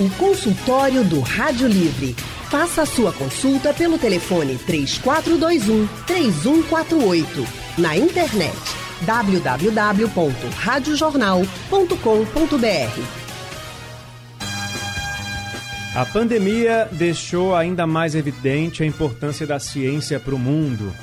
O consultório do Rádio Livre. Faça a sua consulta pelo telefone 3421 3148. Na internet www.radiojornal.com.br. A pandemia deixou ainda mais evidente a importância da ciência para o mundo.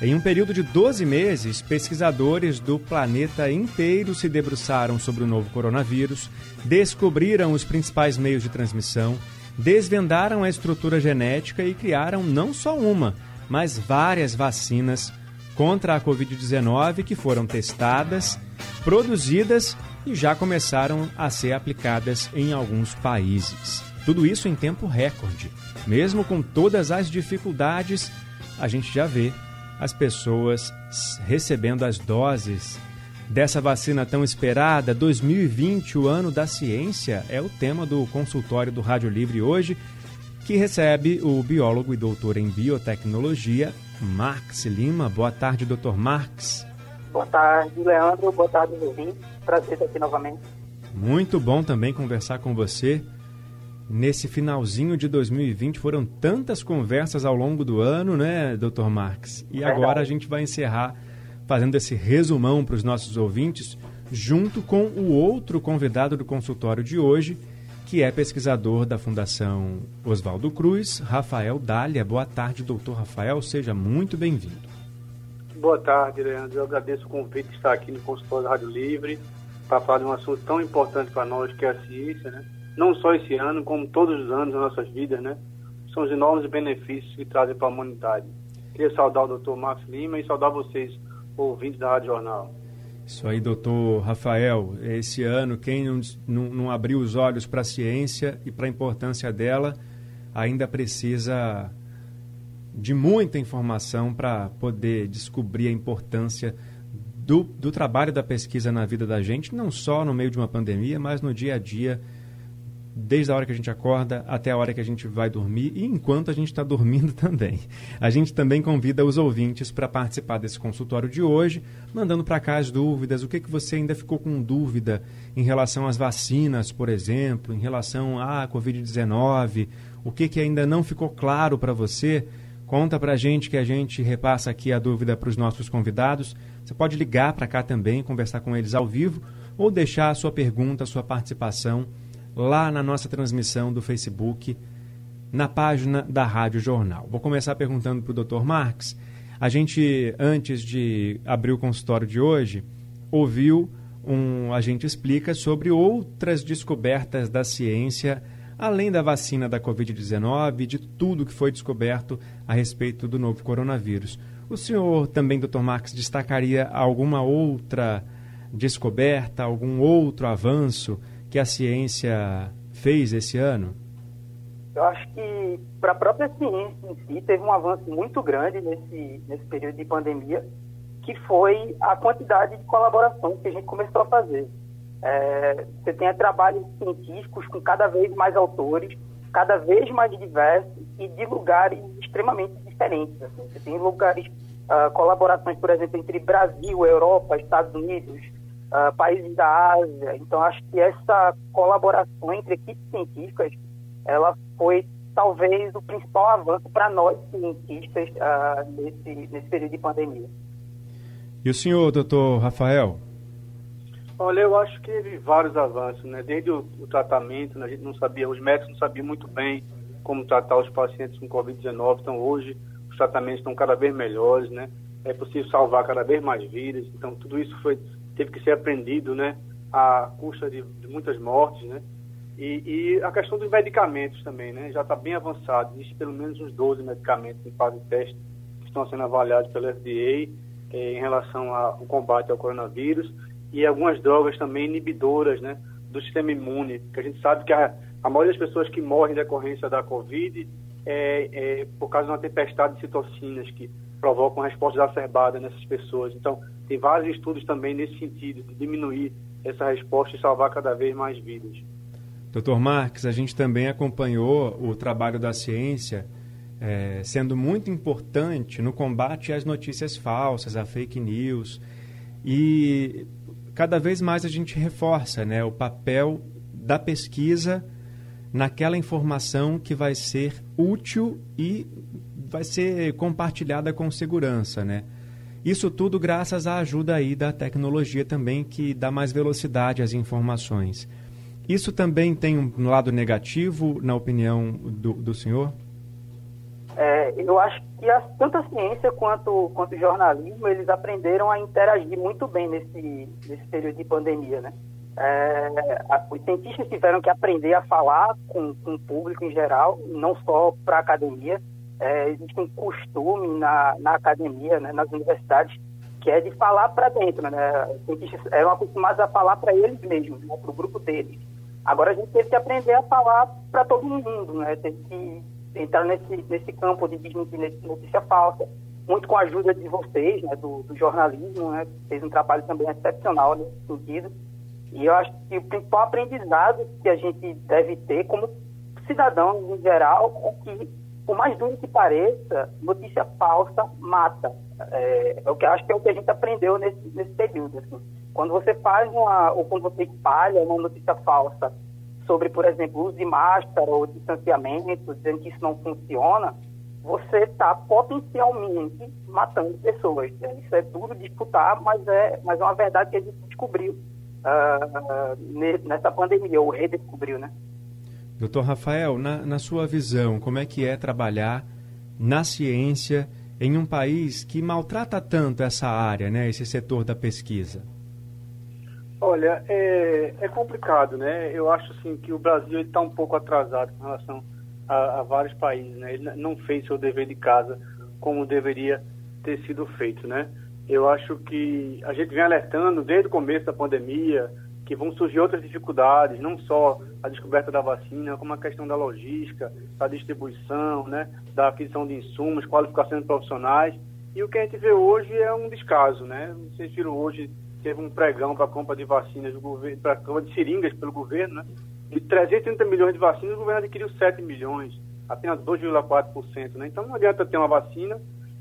Em um período de 12 meses, pesquisadores do planeta inteiro se debruçaram sobre o novo coronavírus, descobriram os principais meios de transmissão, desvendaram a estrutura genética e criaram não só uma, mas várias vacinas contra a Covid-19 que foram testadas, produzidas e já começaram a ser aplicadas em alguns países. Tudo isso em tempo recorde. Mesmo com todas as dificuldades, a gente já vê as pessoas recebendo as doses dessa vacina tão esperada. 2020, o ano da ciência, é o tema do consultório do Rádio Livre hoje, que recebe o biólogo e doutor em biotecnologia, Marx Lima. Boa tarde, doutor Marx. Boa tarde, Leandro. Boa tarde, Levin. Prazer estar aqui novamente. Muito bom também conversar com você. Nesse finalzinho de 2020 foram tantas conversas ao longo do ano, né, doutor Marx? E Verdade. agora a gente vai encerrar fazendo esse resumão para os nossos ouvintes, junto com o outro convidado do consultório de hoje, que é pesquisador da Fundação Oswaldo Cruz, Rafael Dália. Boa tarde, doutor Rafael, seja muito bem-vindo. Boa tarde, Leandro. Eu agradeço o convite de estar aqui no consultório da Rádio Livre para falar de um assunto tão importante para nós que é a ciência, né? Não só esse ano, como todos os anos das nossas vidas, né? São os enormes benefícios que trazem para a humanidade. Queria saudar o doutor Marcos Lima e saudar vocês, ouvintes da Rádio Jornal. Isso aí, doutor Rafael. Esse ano, quem não, não, não abriu os olhos para a ciência e para a importância dela, ainda precisa de muita informação para poder descobrir a importância do, do trabalho da pesquisa na vida da gente, não só no meio de uma pandemia, mas no dia a dia desde a hora que a gente acorda até a hora que a gente vai dormir e enquanto a gente está dormindo também. A gente também convida os ouvintes para participar desse consultório de hoje, mandando para cá as dúvidas, o que, que você ainda ficou com dúvida em relação às vacinas, por exemplo, em relação à Covid-19, o que, que ainda não ficou claro para você. Conta para a gente que a gente repassa aqui a dúvida para os nossos convidados. Você pode ligar para cá também, conversar com eles ao vivo ou deixar a sua pergunta, a sua participação lá na nossa transmissão do Facebook, na página da Rádio Jornal. Vou começar perguntando para o Dr. Marx. A gente, antes de abrir o consultório de hoje, ouviu um a gente explica sobre outras descobertas da ciência, além da vacina da Covid-19 e de tudo que foi descoberto a respeito do novo coronavírus. O senhor também, Dr. Marx, destacaria alguma outra descoberta, algum outro avanço que a ciência fez esse ano? Eu acho que para a própria ciência em si teve um avanço muito grande nesse, nesse período de pandemia, que foi a quantidade de colaborações que a gente começou a fazer. É, você tem trabalhos científicos com cada vez mais autores, cada vez mais diversos e de lugares extremamente diferentes. Assim. Você tem lugares, uh, colaborações, por exemplo, entre Brasil, Europa, Estados Unidos, uh, países da Ásia. Então, acho que essa colaboração entre equipes científicas, ela foi talvez o principal avanço para nós cientistas uh, nesse, nesse período de pandemia. E o senhor, doutor Rafael? Olha, eu acho que teve vários avanços, né? Desde o, o tratamento, né? a gente não sabia, os médicos não sabiam muito bem como tratar os pacientes com Covid-19, então hoje os tratamentos estão cada vez melhores, né? É possível salvar cada vez mais vidas, então tudo isso foi teve que ser aprendido, né, a custa de, de muitas mortes, né, e, e, a questão dos medicamentos também, né, já está bem avançado, existe pelo menos uns 12 medicamentos em fase de teste que estão sendo avaliados pela FDA eh, em relação ao combate ao coronavírus. E algumas drogas também inibidoras, né, do sistema imune, que a gente sabe que a, a maioria das pessoas que morrem em decorrência da Covid é, é por causa de uma tempestade de citocinas que provocam resposta exacerbada nessas pessoas. Então, tem vários estudos também nesse sentido, de diminuir essa resposta e salvar cada vez mais vidas. Doutor Marques, a gente também acompanhou o trabalho da ciência é, sendo muito importante no combate às notícias falsas, à fake news. E cada vez mais a gente reforça né, o papel da pesquisa naquela informação que vai ser útil e vai ser compartilhada com segurança, né? Isso tudo graças à ajuda aí da tecnologia também, que dá mais velocidade às informações. Isso também tem um lado negativo, na opinião do, do senhor? É, eu acho que tanto a ciência quanto, quanto o jornalismo, eles aprenderam a interagir muito bem nesse, nesse período de pandemia, né? É, a, os cientistas tiveram que aprender a falar com, com o público em geral, não só para a academia, é, existe um costume na, na academia, né, nas universidades, que é de falar para dentro. Né? Os cientistas eram acostumados a falar para eles mesmos, né, para o grupo deles. Agora a gente teve que aprender a falar para todo mundo, né? teve que entrar nesse, nesse campo de notícia falsa, muito com a ajuda de vocês, né, do, do jornalismo, né, fez um trabalho também excepcional nesse sentido. E eu acho que o principal aprendizado que a gente deve ter como cidadão em geral é que por mais duro que pareça, notícia falsa mata. É, é, o que acho que é o que a gente aprendeu nesse, nesse período. Assim. Quando você faz uma, ou quando você espalha uma notícia falsa sobre, por exemplo, uso de máscara ou distanciamento, dizendo que isso não funciona, você está potencialmente matando pessoas. Isso é duro disputar, mas é, mas é uma verdade que a gente descobriu uh, nessa pandemia, ou redescobriu, né? Doutor Rafael, na, na sua visão, como é que é trabalhar na ciência em um país que maltrata tanto essa área, né, esse setor da pesquisa? Olha, é, é complicado, né? Eu acho assim que o Brasil está um pouco atrasado com relação a, a, vários países, né? Ele não fez seu dever de casa como deveria ter sido feito, né? Eu acho que a gente vem alertando desde o começo da pandemia, que vão surgir outras dificuldades, não só a descoberta da vacina, como a questão da logística, da distribuição, né, da aquisição de insumos, qualificação de profissionais. E o que a gente vê hoje é um descaso, né? Vocês viram hoje teve um pregão para a compra de vacinas do governo, para compra de seringas pelo governo, né? De 330 milhões de vacinas, o governo adquiriu 7 milhões, apenas 2,4%, né? Então não adianta ter uma vacina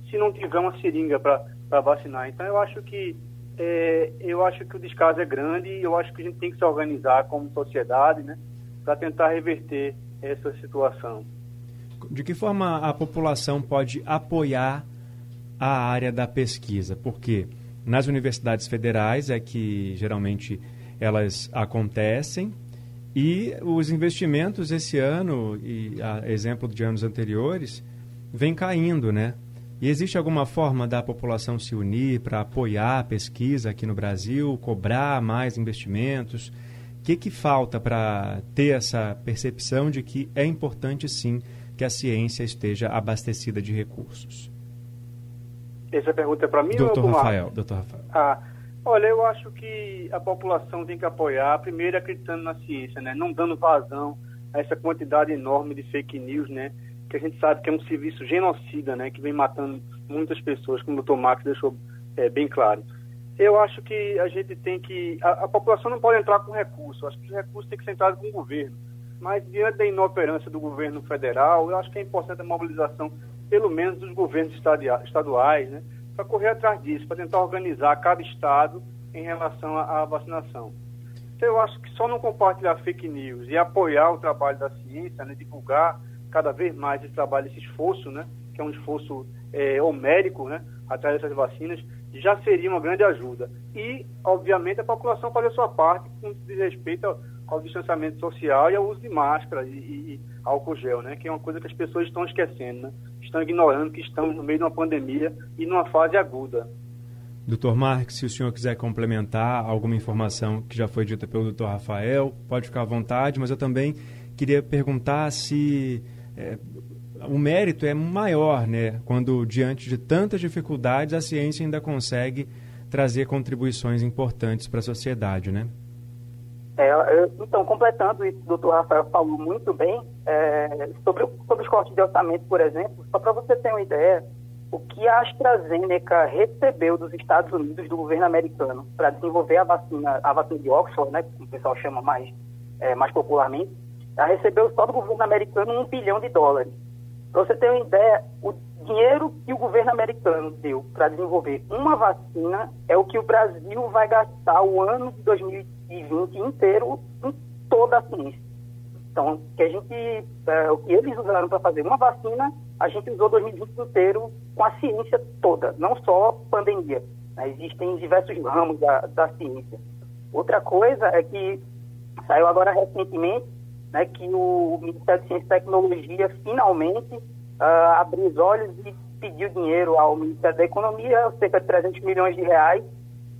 se não tiver uma seringa para vacinar. Então eu acho que é, eu acho que o descaso é grande e eu acho que a gente tem que se organizar como sociedade, né, para tentar reverter essa situação. De que forma a população pode apoiar a área da pesquisa? Porque nas universidades federais é que geralmente elas acontecem e os investimentos esse ano, e a exemplo de anos anteriores, vem caindo, né? E existe alguma forma da população se unir para apoiar a pesquisa aqui no Brasil, cobrar mais investimentos? O que, que falta para ter essa percepção de que é importante sim que a ciência esteja abastecida de recursos? Essa pergunta é para mim doutor ou Rafael, doutor Rafael. Ah, olha, eu acho que a população tem que apoiar, primeiro acreditando na ciência, né? não dando vazão a essa quantidade enorme de fake news, né? Que a gente sabe que é um serviço genocida, né, que vem matando muitas pessoas, como o Dr. Max deixou é, bem claro. Eu acho que a gente tem que. A, a, população não pode entrar com recursos, acho que os recursos têm que ser entrados com o governo. Mas, diante da inoperância do governo federal, eu acho que é importante a mobilização, pelo menos dos governos estaduais, né, para correr atrás disso, para tentar organizar cada estado em relação à, à vacinação. Então, eu acho que só não compartilhar fake news e apoiar o trabalho da ciência, né, divulgar cada vez mais esse trabalho, esse esforço, né, que é um esforço é, homérico, né, atrás dessas vacinas, já seria uma grande ajuda. E, obviamente, a população fazer a sua parte com respeito ao, ao distanciamento social e ao uso de máscara e, e, e, álcool gel, né, que é uma coisa que as pessoas estão esquecendo, né, estão ignorando que estamos no meio de uma pandemia e numa fase aguda. Doutor Marques, se o senhor quiser complementar alguma informação que já foi dita pelo doutor Rafael, pode ficar à vontade, mas eu também queria perguntar se é, o mérito é maior, né? Quando diante de tantas dificuldades a ciência ainda consegue trazer contribuições importantes para a sociedade, né? É, então, completando isso, o doutor Rafael falou muito bem, é, sobre, sobre os cortes de orçamento, por exemplo, só para você ter uma ideia, o que a AstraZeneca recebeu dos Estados Unidos, do governo americano, para desenvolver a vacina, a vacina de Oxford, né, que o pessoal chama mais, é, mais popularmente, recebeu só do governo americano um bilhão de dólares. Para você ter uma ideia, o dinheiro que o governo americano deu para desenvolver uma vacina é o que o Brasil vai gastar o ano de 2020 inteiro em toda a ciência. Então, que a gente, é, o que eles usaram para fazer uma vacina, a gente usou 2020 inteiro com a ciência toda, não só pandemia. Né? Existem diversos ramos da, da ciência. Outra coisa é que saiu agora recentemente né, que o Ministério de Ciência e Tecnologia finalmente uh, abriu os olhos e pediu dinheiro ao Ministério da Economia, cerca de 300 milhões de reais,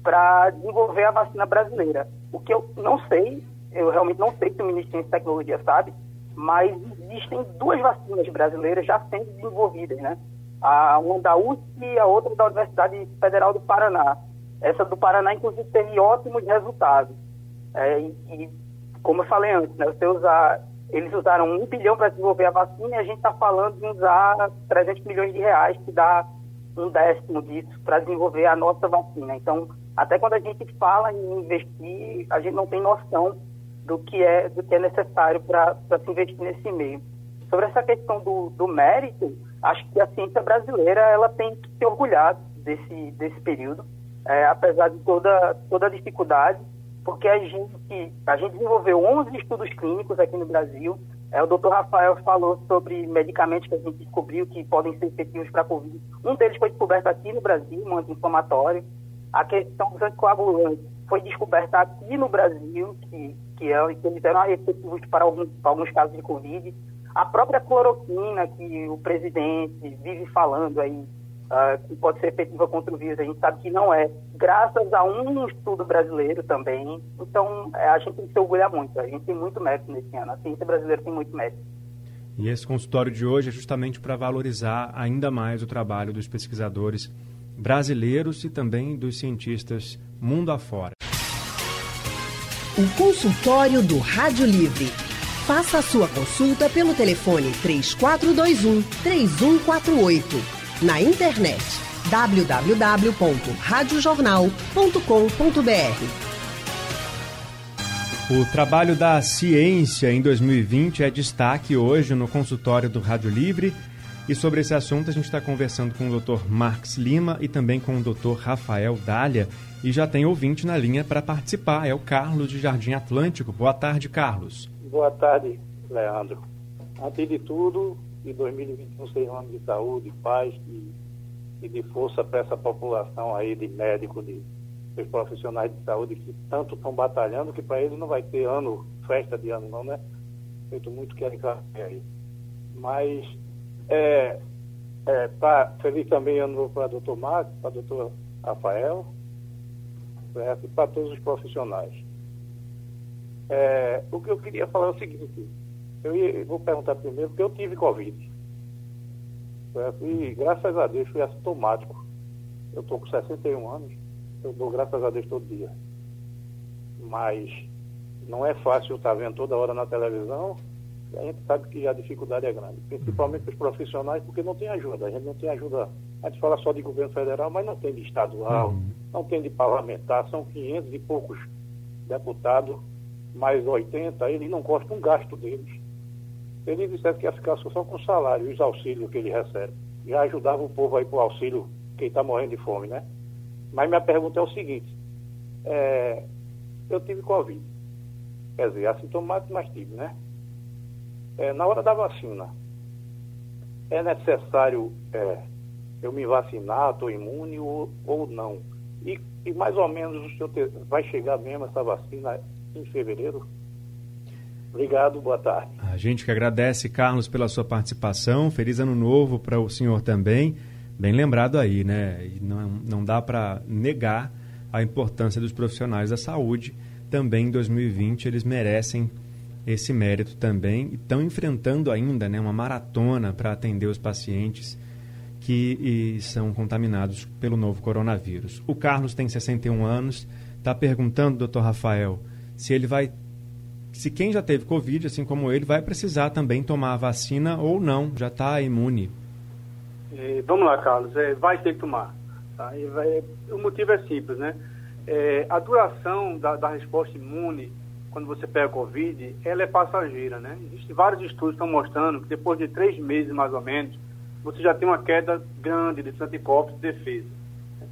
para desenvolver a vacina brasileira. O que eu não sei, eu realmente não sei se o Ministério de Ciência e Tecnologia sabe, mas existem duas vacinas brasileiras já sendo desenvolvidas, né? A, uma da USP e a outra da Universidade Federal do Paraná. Essa do Paraná, inclusive, teve ótimos resultados. É, e, e, como eu falei antes, né, você usar, eles usaram um bilhão para desenvolver a vacina e a gente está falando de usar 300 milhões de reais, que dá um décimo disso, para desenvolver a nossa vacina. Então, até quando a gente fala em investir, a gente não tem noção do que é, do que é necessário para se investir nesse meio. Sobre essa questão do, do mérito, acho que a ciência brasileira ela tem que se orgulhar desse, desse período, é, apesar de toda, toda a dificuldade, porque a gente, a gente desenvolveu 11 estudos clínicos aqui no Brasil. É, o doutor Rafael falou sobre medicamentos que a gente descobriu que podem ser efetivos para a Covid. Um deles foi descoberto aqui no Brasil, um anti-inflamatório. A questão dos anticoagulantes foi descoberta aqui no Brasil, que, que, é, que eles eram efetivos para alguns, para alguns casos de Covid. A própria cloroquina, que o presidente vive falando aí, uh, que pode ser efetiva contra o vírus, a gente sabe que não é, graças a um estudo brasileiro também. Então, é, a gente tem que se orgulhar muito, a gente tem muito mérito nesse ano, a ciência brasileira tem muito mérito. E esse consultório de hoje é justamente para valorizar ainda mais o trabalho dos pesquisadores brasileiros e também dos cientistas mundo afora. O consultório do Rádio Livre. Faça a sua consulta pelo telefone 3421 3148. Na internet www.radiojornal.com.br. O trabalho da ciência em 2020 é destaque hoje no consultório do Rádio Livre. E sobre esse assunto a gente está conversando com o Dr. Marx Lima e também com o Dr. Rafael Dália. E já tem ouvinte na linha para participar, é o Carlos de Jardim Atlântico. Boa tarde, Carlos. Boa tarde, Leandro. Antes de tudo, que 2021 seja um ano de saúde, paz e, e de força para essa população aí de médicos, de, de profissionais de saúde que tanto estão batalhando, que para eles não vai ter ano, festa de ano não, né? Feito muito querem aí. Mas, é, é, pra, feliz também ano para o doutor Marcos, para o doutor Rafael, certo? e para todos os profissionais. É, o que eu queria falar é o seguinte, eu, vou perguntar primeiro, porque eu tive Covid. Certo? E graças a Deus fui assintomático. Eu estou com 61 anos, eu dou graças a Deus todo dia. Mas não é fácil estar vendo toda hora na televisão, a gente sabe que a dificuldade é grande, principalmente para os profissionais, porque não tem ajuda. A gente não tem ajuda. A gente fala só de governo federal, mas não tem de estadual, uhum. não tem de parlamentar, são 500 e poucos deputados, mais 80, eles não gostam um gasto deles. Ele dissesse que ia ficar só com o salário e os auxílios que ele recebe. Já ajudava o povo aí para o auxílio, quem está morrendo de fome, né? Mas minha pergunta é o seguinte: é, eu tive Covid. Quer dizer, assintomático, mas tive, né? É, na hora da vacina, é necessário é, eu me vacinar, estou imune ou, ou não? E, e, mais ou menos o senhor ter, vai chegar mesmo essa vacina em fevereiro? Obrigado, boa tarde. A gente que agradece, Carlos, pela sua participação. Feliz ano novo para o senhor também. Bem lembrado aí, né? Não, não dá para negar a importância dos profissionais da saúde. Também em 2020 eles merecem esse mérito também e estão enfrentando ainda né, uma maratona para atender os pacientes que são contaminados pelo novo coronavírus. O Carlos tem 61 anos, está perguntando, doutor Rafael, se ele vai se quem já teve Covid, assim como ele, vai precisar também tomar a vacina ou não, já está imune. É, vamos lá, Carlos, é, vai ter que tomar. Tá? Vai, o motivo é simples, né? É, a duração da, da, resposta imune, quando você pega Covid, ela é passageira, né? Existem vários estudos que estão mostrando que depois de três meses, mais ou menos, você já tem uma queda grande de anticorpos de defesa.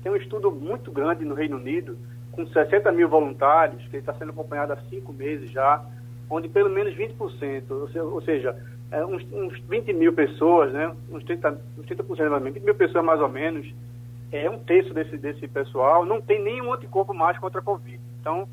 Tem um estudo muito grande no Reino Unido, com 60 mil voluntários, que está sendo acompanhado há cinco meses já, onde pelo menos 20%, ou seja, é, uns, uns 20 mil pessoas, né, uns 30%, uns 30 mais ou menos, 20 mil pessoas mais ou menos, é um terço desse, desse pessoal, não tem nenhum anticorpo mais contra a Covid. Então,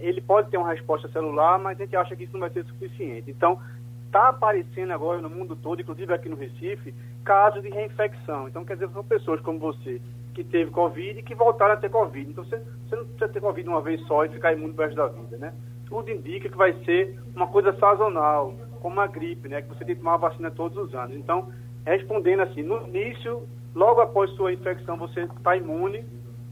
ele pode ter uma resposta celular, mas a gente acha que isso não vai ser suficiente. Então, está aparecendo agora no mundo todo, inclusive aqui no Recife, casos de reinfecção. Então, quer dizer, são pessoas como você, que teve Covid e que voltaram a ter Covid. Então, você, você não precisa ter Covid uma vez só e ficar imune para resto da vida, né? Tudo indica que vai ser uma coisa sazonal, como a gripe, né? Que você tem que tomar a vacina todos os anos. Então, respondendo assim, no início, logo após sua infecção, você está imune,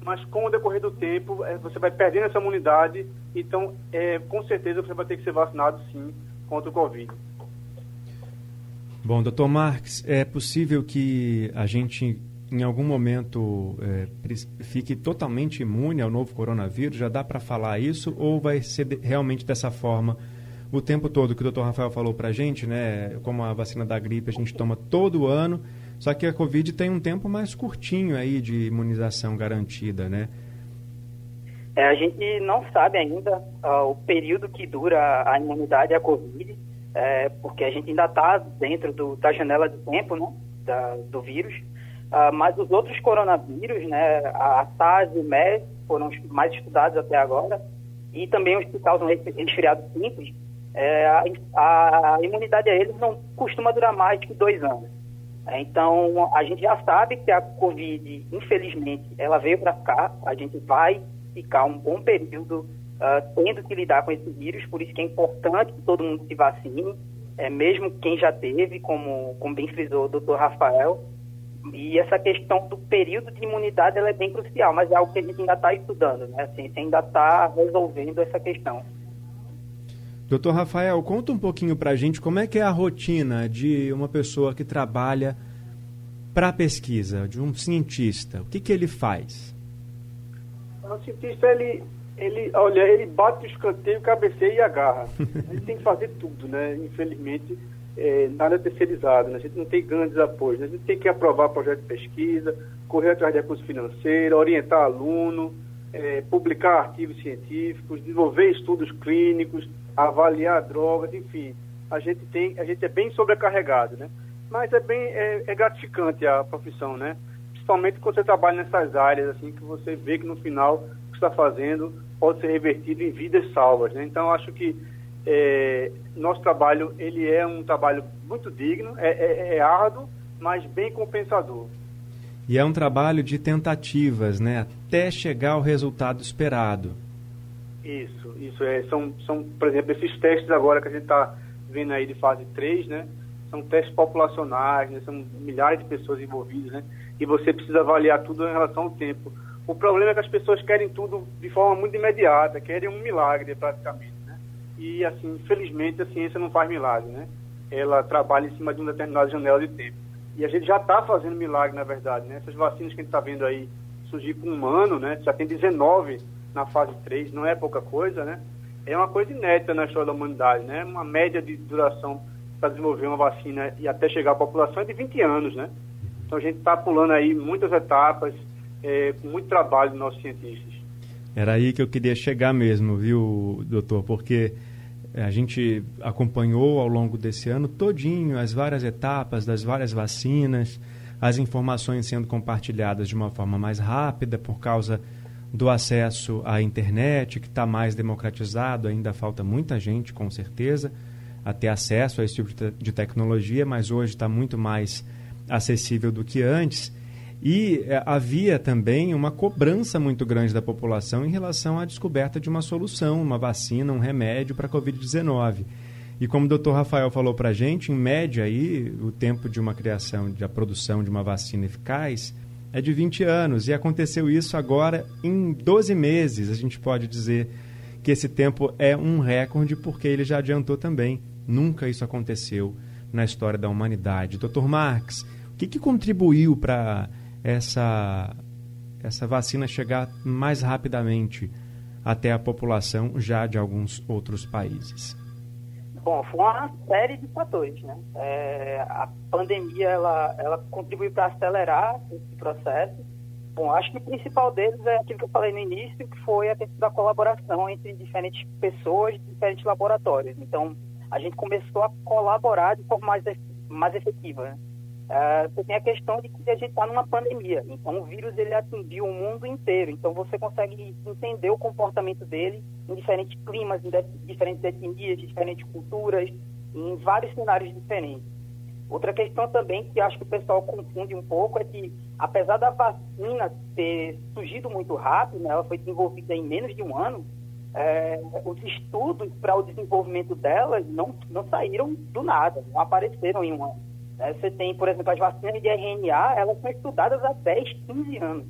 mas com o decorrer do tempo, é, você vai perdendo essa imunidade, então, é, com certeza, você vai ter que ser vacinado, sim, contra o Covid. Bom, doutor Marques, é possível que a gente, em algum momento, é, fique totalmente imune ao novo coronavírus? Já dá para falar isso? Ou vai ser de, realmente dessa forma o tempo todo que o doutor Rafael falou para a gente, né? Como a vacina da gripe a gente toma todo ano, só que a Covid tem um tempo mais curtinho aí de imunização garantida, né? É, a gente não sabe ainda uh, o período que dura a imunidade à Covid, é, porque a gente ainda está dentro do, da janela de tempo né, da, do vírus. Uh, mas os outros coronavírus, né, a SARS e o MERS, foram os mais estudados até agora, e também os que causam resfriado simples, é, a, a, imunidade a eles não costuma durar mais que dois anos. Então, a gente já sabe que a Covid, infelizmente, ela veio para cá, a gente vai ficar um bom período uh, tendo que lidar com esse vírus, por isso que é importante que todo mundo se vacine, é, mesmo quem já teve, como, como bem frisou o doutor Rafael, e essa questão do período de imunidade ela é bem crucial, mas é algo que a gente ainda está estudando, né? A ciência ainda está resolvendo essa questão. Doutor Rafael, conta um pouquinho para a gente como é que é a rotina de uma pessoa que trabalha para a pesquisa, de um cientista. O que, que ele faz? O cientista, ele, ele, olha, ele bate o escanteio, cabeceia e agarra. ele tem que fazer tudo, né? Infelizmente, é, nada terceirizado, né? a gente não tem grandes apoios. Né? A gente tem que aprovar projeto de pesquisa, correr atrás de recursos financeiros, orientar aluno, é, publicar artigos científicos, desenvolver estudos clínicos, avaliar drogas, enfim. A gente tem, a gente é bem sobrecarregado, né? Mas é bem é, é gratificante a profissão, né? Principalmente quando você trabalha nessas áreas assim que você vê que no final o que está fazendo pode ser revertido em vidas salvas, né? Então acho que é, nosso trabalho ele é um trabalho muito digno, é, é, é árduo, mas bem compensador. E é um trabalho de tentativas, né? Até chegar ao resultado esperado. Isso, isso. É, são, são, por exemplo, esses testes agora que a gente está vendo aí de fase 3, né? São testes populacionais, né? são milhares de pessoas envolvidas, né? E você precisa avaliar tudo em relação ao tempo. O problema é que as pessoas querem tudo de forma muito imediata, querem um milagre praticamente? E, assim, infelizmente, a ciência não faz milagre, né? Ela trabalha em cima de uma determinada janela de tempo. E a gente já está fazendo milagre, na verdade, né? Essas vacinas que a gente está vendo aí surgir com um ano, né? Já tem 19 na fase 3, não é pouca coisa, né? É uma coisa inédita na história da humanidade, né? Uma média de duração para desenvolver uma vacina e até chegar à população é de 20 anos, né? Então a gente está pulando aí muitas etapas, é, com muito trabalho dos nossos cientistas. Era aí que eu queria chegar mesmo, viu, doutor? Porque a gente acompanhou ao longo desse ano todinho as várias etapas das várias vacinas, as informações sendo compartilhadas de uma forma mais rápida por causa do acesso à internet, que está mais democratizado, ainda falta muita gente, com certeza, a ter acesso a esse tipo de tecnologia, mas hoje está muito mais acessível do que antes. E é, havia também uma cobrança muito grande da população em relação à descoberta de uma solução, uma vacina, um remédio para a Covid-19. E como o doutor Rafael falou para a gente, em média aí, o tempo de uma criação, de a produção de uma vacina eficaz é de 20 anos. E aconteceu isso agora em 12 meses. A gente pode dizer que esse tempo é um recorde porque ele já adiantou também. Nunca isso aconteceu na história da humanidade. Dr. Marx, o que, que contribuiu para essa, essa vacina chegar mais rapidamente até a população já de alguns outros países? Bom, foi uma série de fatores, né? É, a pandemia, ela, ela contribuiu para acelerar esse processo, Bom, acho que o principal deles é aquilo que eu falei no início, que foi a questão da colaboração entre diferentes pessoas, diferentes laboratórios. Então, a gente começou a colaborar de forma mais, mais efetiva. Né? Uh, você tem a questão de que a gente está numa pandemia, então o vírus ele atingiu o mundo inteiro, então você consegue entender o comportamento dele em diferentes climas, em diferentes etnias, diferentes culturas, em vários cenários diferentes. Outra questão também que acho que o pessoal confunde um pouco é que, apesar da vacina ter surgido muito rápido, né, ela foi desenvolvida em menos de um ano, é, os estudos para o desenvolvimento delas não, não saíram do nada, não apareceram em um ano. É, você tem, por exemplo, as vacinas de RNA, elas são estudadas há 10, 15 anos.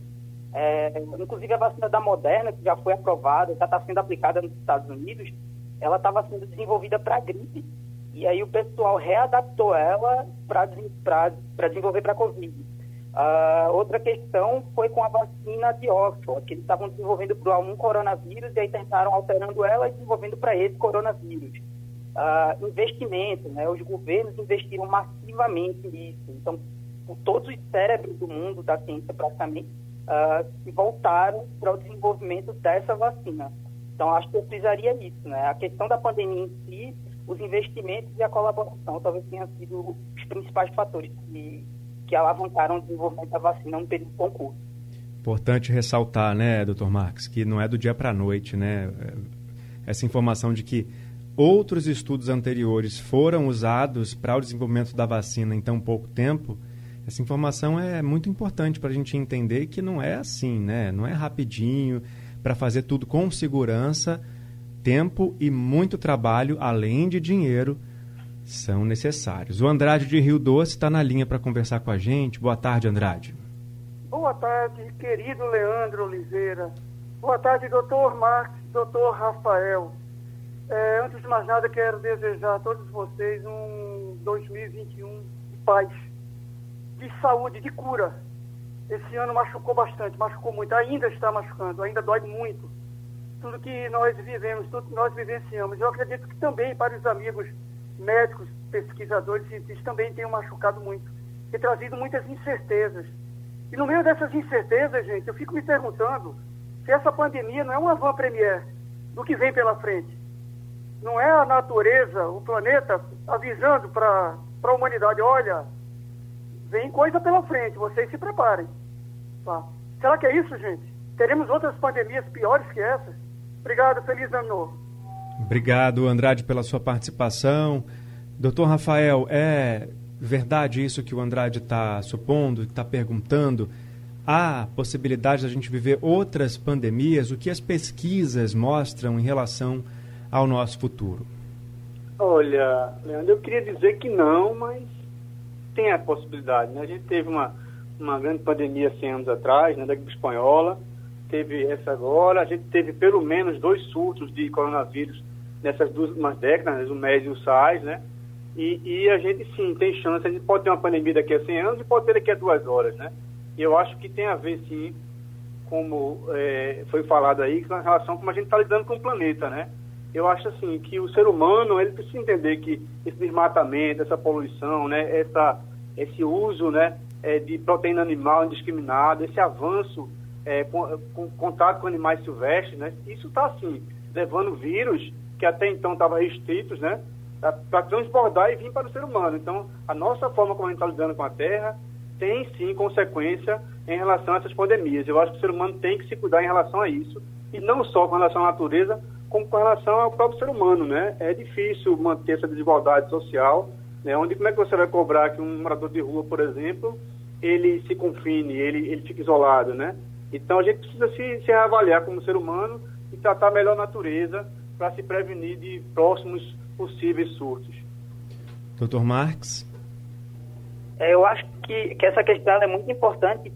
É, inclusive a vacina da Moderna, que já foi aprovada, já está sendo aplicada nos Estados Unidos, ela estava sendo desenvolvida para gripe. E aí o pessoal readaptou ela para desenvolver para a Covid. Uh, outra questão foi com a vacina de Oxford, que eles estavam desenvolvendo para um coronavírus e aí tentaram alterando ela e desenvolvendo para esse coronavírus uh, investimento, né? Os governos investiram massivamente nisso. Então, todos os cérebros do mundo da ciência praticamente uh, se voltaram para o desenvolvimento dessa vacina. Então, acho que eu precisaria isso, né? A questão da pandemia em si, os investimentos e a colaboração talvez tenham sido os principais fatores que, que alavancaram o desenvolvimento da vacina no período concurso. Importante ressaltar, né, doutor Marques, que não é do dia para a noite, né? Essa informação de que outros estudos anteriores foram usados para o desenvolvimento da vacina em tão pouco tempo, essa informação é muito importante para a gente entender que não é assim, né? Não é rapidinho, para fazer tudo com segurança, tempo e muito trabalho, além de dinheiro, são necessários. O Andrade de Rio Doce está na linha para conversar com a gente. Boa tarde, Andrade. Boa tarde, querido Leandro Oliveira. Boa tarde, doutor Marcos, doutor Rafael. É, antes de mais nada, quero desejar a todos vocês um 2021 de paz, de saúde, de cura. Esse ano machucou bastante, machucou muito, ainda está machucando, ainda dói muito. Tudo que nós vivemos, tudo que nós vivenciamos. Eu acredito que também para os amigos médicos, pesquisadores, cientistas também tenham machucado muito e trazido muitas incertezas. E no meio dessas incertezas, gente, eu fico me perguntando se essa pandemia não é uma van premier do que vem pela frente não é a natureza, o planeta, avisando para a humanidade, olha, vem coisa pela frente, vocês se preparem. Tá? Será que é isso, gente? Teremos outras pandemias piores que essa? Obrigado, feliz ano novo. Obrigado, Andrade, pela sua participação. Doutor Rafael, é verdade isso que o Andrade está supondo, está perguntando? Há possibilidade da gente viver outras pandemias? O que as pesquisas mostram em relação a ao nosso futuro? Olha, Leandro, eu queria dizer que não, mas tem a possibilidade. Né? A gente teve uma, uma grande pandemia 100 anos atrás, né, da gripe espanhola, teve essa agora, a gente teve pelo menos dois surtos de coronavírus nessas duas últimas décadas, o MERS e o SARS, né? E, e, a gente sim tem chance, a gente pode ter uma pandemia daqui a 100 anos e pode ter daqui a duas horas, né? E eu acho que tem a ver sim, como é, foi falado aí, com relação a como a gente está lidando com o planeta, né? Eu acho assim que o ser humano ele precisa entender que esse desmatamento, essa poluição, né, essa, esse uso, né, é, de proteína animal indiscriminada, esse avanço é, com, com, contato com animais silvestres, né, isso está assim levando vírus que até então estavam restritos, né, para transbordar e vir para o ser humano. Então, a nossa forma como a gente está lidando com a Terra tem sim consequência em relação a essas pandemias. Eu acho que o ser humano tem que se cuidar em relação a isso e não só com relação à natureza, com relação ao próprio ser humano, né? É difícil manter essa desigualdade social, né? Onde como é que você vai cobrar que um morador de rua, por exemplo, ele se confine, ele, ele fique isolado, né? Então a gente precisa se, se reavaliar como ser humano e tratar melhor a natureza para se prevenir de próximos possíveis surtos. Doutor Marx? É, eu acho que, que essa questão é muito importante,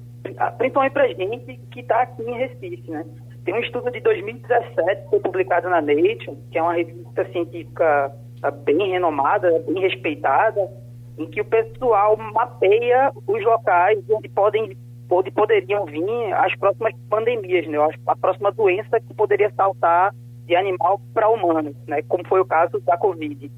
principalmente para a gente que está aqui em Recife, né? Tem um estudo de 2017 que foi publicado na Nature, que é uma revista científica tá, bem renomada, bem respeitada, em que o pessoal mapeia os locais onde podem onde poderiam vir as próximas pandemias, né? a próxima doença que poderia saltar de animal para humano, né? como foi o caso da Covid.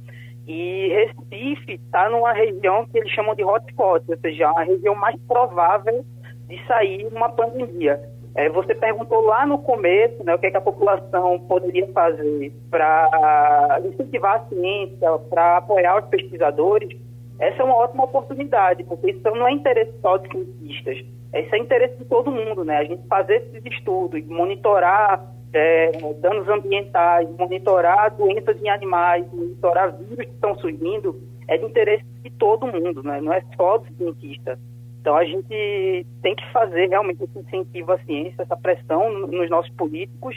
E Recife está numa região que eles chamam de hotspot, ou seja, a região mais provável de sair uma pandemia. É, você perguntou lá no começo né, o que, é que a população poderia fazer para incentivar a ciência, para apoiar os pesquisadores. Essa é uma ótima oportunidade, porque isso não é interesse só de cientistas, esse é interesse de todo mundo, né? A gente fazer esses estudos, monitorar é, danos ambientais, monitorar doenças em animais, monitorar vírus que estão surgindo, é de interesse de todo mundo, né? não é só do cientista. Então a gente tem que fazer realmente esse incentivo à ciência, essa pressão nos nossos políticos,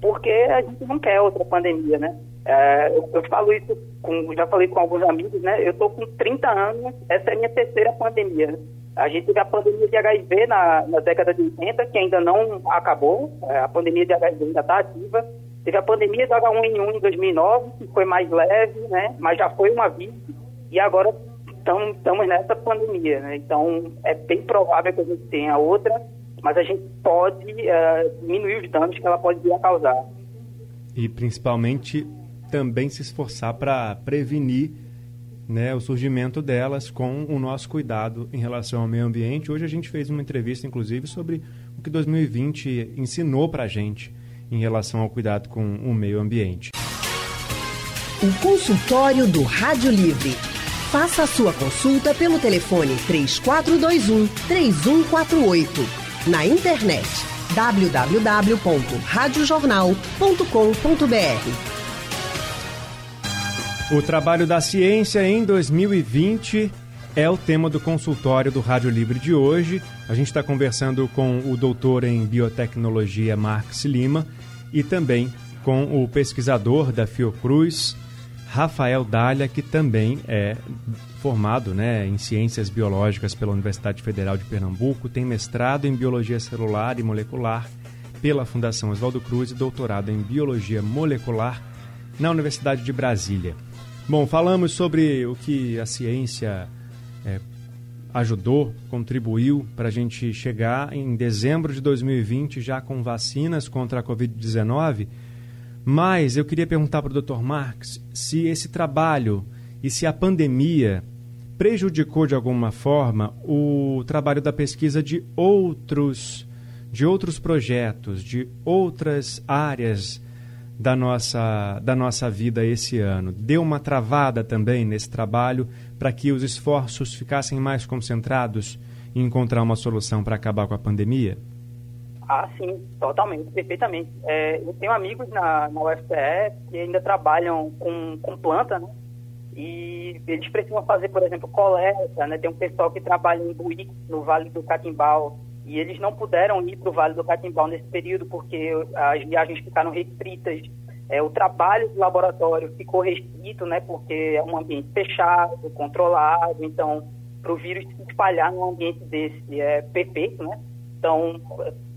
porque a gente não quer outra pandemia, né? É, eu, eu, falo isso, com, já falei com alguns amigos, né? Eu estou com 30 anos, essa é a minha terceira pandemia. A gente teve a pandemia de HIV na, na década de 80, que ainda não acabou, é, a pandemia de HIV ainda está ativa. Teve a pandemia do H1N1 em 2009, que foi mais leve, né? mas já foi uma vez. E agora estamos nessa pandemia. Né? Então, é bem provável que a gente tenha outra, mas a gente pode uh, diminuir os danos que ela pode vir a causar. E, principalmente, também se esforçar para prevenir né, o surgimento delas com o nosso cuidado em relação ao meio ambiente. Hoje a gente fez uma entrevista, inclusive, sobre o que 2020 ensinou para a gente em relação ao cuidado com o meio ambiente. O consultório do Rádio Livre. Faça a sua consulta pelo telefone 3421 3148. Na internet www.radiojornal.com.br o trabalho da ciência em 2020 é o tema do consultório do Rádio Livre de hoje. A gente está conversando com o doutor em biotecnologia Marcos Lima e também com o pesquisador da Fiocruz, Rafael Dália, que também é formado né, em ciências biológicas pela Universidade Federal de Pernambuco, tem mestrado em biologia celular e molecular pela Fundação Oswaldo Cruz e doutorado em biologia molecular na Universidade de Brasília. Bom, falamos sobre o que a ciência é, ajudou, contribuiu para a gente chegar em dezembro de 2020 já com vacinas contra a Covid-19. Mas eu queria perguntar para o Dr. Marx se esse trabalho e se a pandemia prejudicou de alguma forma o trabalho da pesquisa de outros de outros projetos, de outras áreas da nossa, da nossa vida esse ano? Deu uma travada também nesse trabalho para que os esforços ficassem mais concentrados em encontrar uma solução para acabar com a pandemia? Ah, sim, totalmente, perfeitamente. É, eu tenho amigos na, na UFPE que ainda trabalham com, com planta, né? E eles precisam fazer, por exemplo, coleta, né? Tem um pessoal que trabalha em Buí, no Vale do Catimbau, e eles não puderam ir para o Vale do Catimbau nesse período porque as viagens ficaram restritas. É, o trabalho do laboratório ficou restrito, né, porque é um ambiente fechado, controlado, então para o vírus se espalhar num ambiente desse é perfeito, né? Então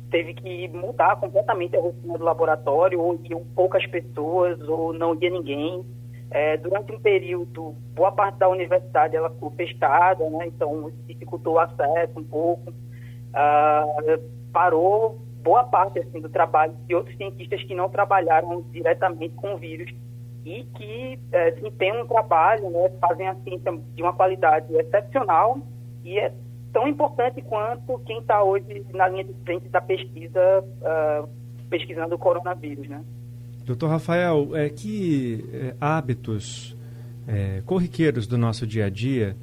teve que mudar completamente a rotina do laboratório, ou iam poucas pessoas, ou não ia ninguém. É, durante um período, boa parte da universidade ela ficou fechada, né? Então dificultou o acesso um pouco uh, parou boa parte assim, do trabalho de outros cientistas que não trabalharam diretamente com o vírus e que é, desempenham um trabalho, né, fazem a ciência de uma qualidade excepcional e é tão importante quanto quem está hoje na linha de frente da pesquisa, uh, pesquisando o coronavírus, né? Doutor Rafael, é, que é, hábitos é, corriqueiros do nosso dia a dia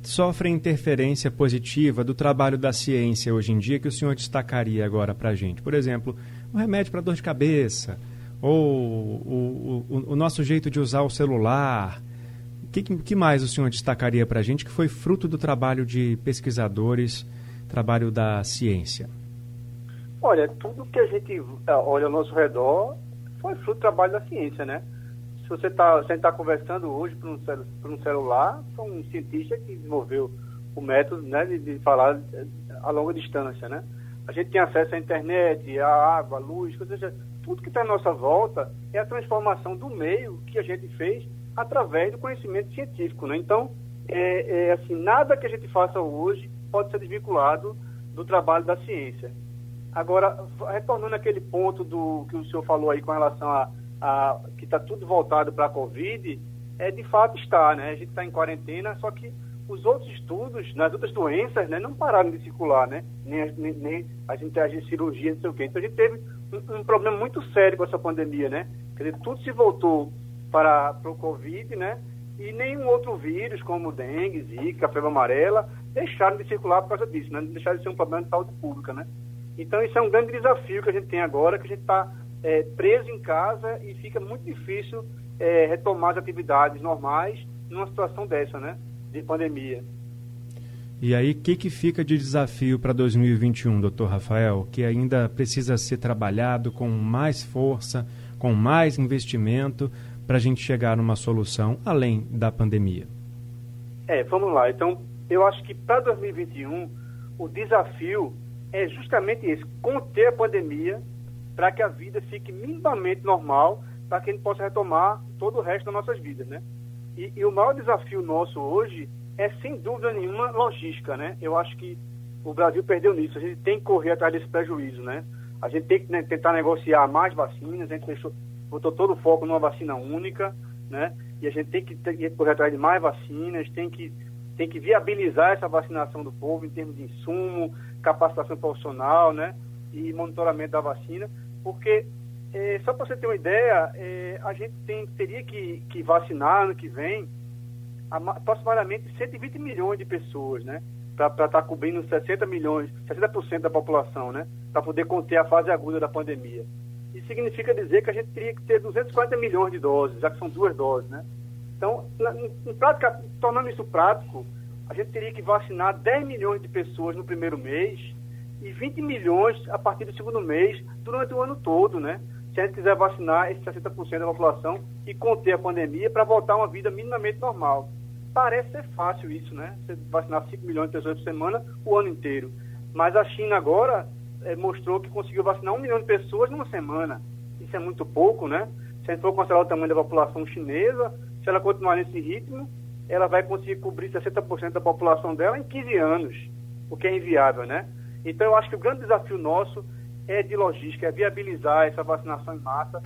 sofrem interferência positiva do trabalho da ciência hoje em dia que o senhor destacaria agora para a gente? Por exemplo, o remédio para dor de cabeça, ou o, o, o, nosso jeito de usar o celular. O que, que mais o senhor destacaria para a gente que foi fruto do trabalho de pesquisadores, trabalho da ciência? Olha, tudo que a gente eh, olha ao nosso redor foi fruto do trabalho da ciência, né? se você está tá conversando hoje por um, por um celular, foi um cientista que desenvolveu o método né, de, de, falar eh, a longa distância, né? A gente tem acesso à internet, à água, à luz, ou seja, tudo que está à nossa volta é a transformação do meio que a gente fez através do conhecimento científico, né? Então, é, é assim, nada que a gente faça hoje pode ser desvinculado do trabalho da ciência. Agora, retornando àquele ponto do que o senhor falou aí com relação a a, que está tudo voltado para a Covid, é, de fato está, né? A gente está em quarentena, só que os outros estudos nas outras doenças né, não pararam de circular, né? Nem, nem, nem a gente age cirurgia, não sei o quê. Então a gente teve um, um, problema muito sério com essa pandemia, né? Quer dizer, tudo se voltou para, para o Covid, né? E nenhum outro vírus, como dengue, zika, febre amarela, deixaram de circular por causa disso, né? Deixaram de ser um problema de saúde pública, né? Então isso é um grande desafio que a gente tem agora, que a gente está é, preso em casa e fica muito difícil é, retomar as atividades normais numa situação dessa, né? De pandemia. E aí, o que, que fica de desafio para 2021, doutor Rafael, que ainda precisa ser trabalhado com mais força, com mais investimento, para a gente chegar numa solução além da pandemia? É, vamos lá. Então, eu acho que para 2021, o desafio é justamente esse: conter a pandemia para que a vida fique minimamente normal, para que a gente possa retomar todo o resto das nossas vidas, né? E, e, o maior desafio nosso hoje é, sem dúvida nenhuma, logística, né? Eu acho que o Brasil perdeu nisso. A gente tem que correr atrás desse prejuízo, né? A gente tem que né, tentar negociar mais vacinas, a gente deixou, botou todo o foco numa vacina única, né? E a gente tem que, que correr atrás de mais vacinas, tem que, tem que viabilizar essa vacinação do povo em termos de insumo, capacitação profissional, né? E monitoramento da vacina, porque é, só para você ter uma ideia, é, a gente tem, teria que, que vacinar ano que vem aproximadamente 120 milhões de pessoas, né? Para estar tá cobrindo 60 milhões, 60% da população, né? Para poder conter a fase aguda da pandemia. Isso significa dizer que a gente teria que ter 240 milhões de doses, já que são duas doses, né? Então, na, em prática, tornando isso prático, a gente teria que vacinar 10 milhões de pessoas no primeiro mês e 20 milhões a partir do segundo mês durante o ano todo, né? se a gente quiser vacinar esses 60% da população e conter a pandemia para voltar a uma vida minimamente normal. Parece ser fácil isso, né? Você vacinar 5 milhões de pessoas por semana o ano inteiro. Mas a China agora mostrou que conseguiu vacinar 1 milhão de pessoas numa semana. Isso é muito pouco, né? Se a gente for considerar o tamanho da população chinesa, se ela continuar nesse ritmo, ela vai conseguir cobrir 60% da população dela em 15 anos, o que é inviável, né? Então eu acho que o grande desafio nosso é de logística, é viabilizar essa vacinação em massa,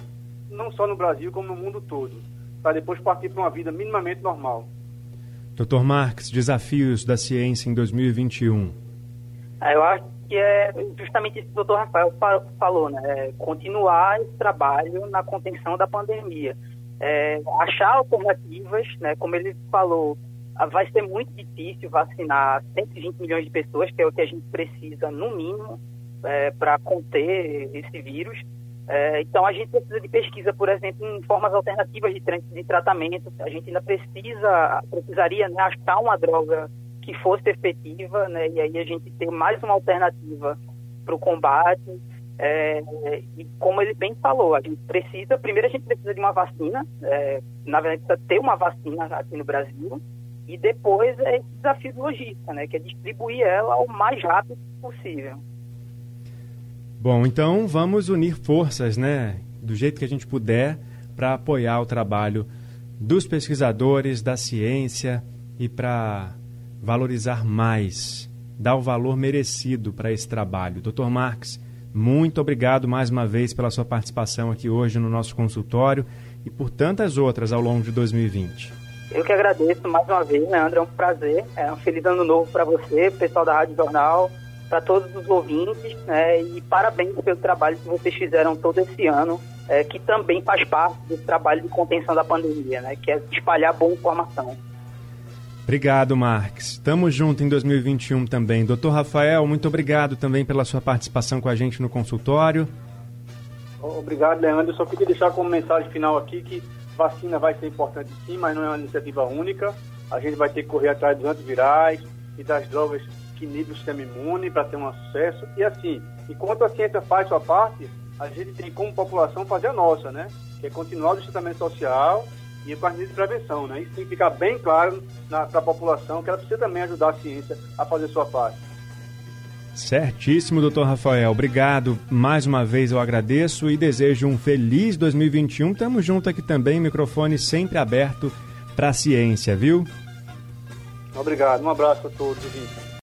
não só no Brasil, como no mundo todo, para depois partir para uma vida minimamente normal. Doutor Marques, desafios da ciência em 2021. Ah, eu acho que é justamente isso que o doutor Rafael falou, né? É continuar esse trabalho na contenção da pandemia. É, achar alternativas, né? Como ele falou, vai ser muito difícil vacinar 120 milhões de pessoas, que é o que a gente precisa, no mínimo, é, para conter esse vírus. É, então, a gente precisa de pesquisa, por exemplo, em formas alternativas de, de tratamento. A gente ainda precisa, precisaria né, achar uma droga que fosse efetiva, né, e aí a gente ter mais uma alternativa para o combate. É, e como ele bem falou, a gente precisa, primeiro a gente precisa de uma vacina, é, na verdade precisa ter uma vacina aqui no Brasil, e depois é esse desafio de logística, né, que é distribuir ela o mais rápido possível. Bom, então vamos unir forças, né, do jeito que a gente puder, para apoiar o trabalho dos pesquisadores, da ciência e para valorizar mais, dar o valor merecido para esse trabalho. Doutor Marques, muito obrigado mais uma vez pela sua participação aqui hoje no nosso consultório e por tantas outras ao longo de 2020. Eu que agradeço mais uma vez, Leandro, é um prazer. É um feliz ano novo para você, pessoal da Rádio Jornal, para todos os ouvintes né, e parabéns pelo trabalho que vocês fizeram todo esse ano, é, que também faz parte do trabalho de contenção da pandemia, né, que é espalhar boa informação. Obrigado, Marques. Estamos juntos em 2021 também. Doutor Rafael, muito obrigado também pela sua participação com a gente no consultório. Obrigado, Leandro. só queria deixar como mensagem final aqui que vacina vai ser importante sim, mas não é uma iniciativa única. A gente vai ter que correr atrás dos antivirais e das drogas que inibe o sistema imune para ter um sucesso. E assim, enquanto a ciência faz sua parte, a gente tem como população fazer a nossa, né? Que é continuar o distanciamento social e as medidas de prevenção, né? Isso tem que ficar bem claro para a população que ela precisa também ajudar a ciência a fazer sua parte. Certíssimo, doutor Rafael. Obrigado. Mais uma vez eu agradeço e desejo um feliz 2021. Estamos junto aqui também, microfone sempre aberto para a ciência, viu? Obrigado. Um abraço a todos,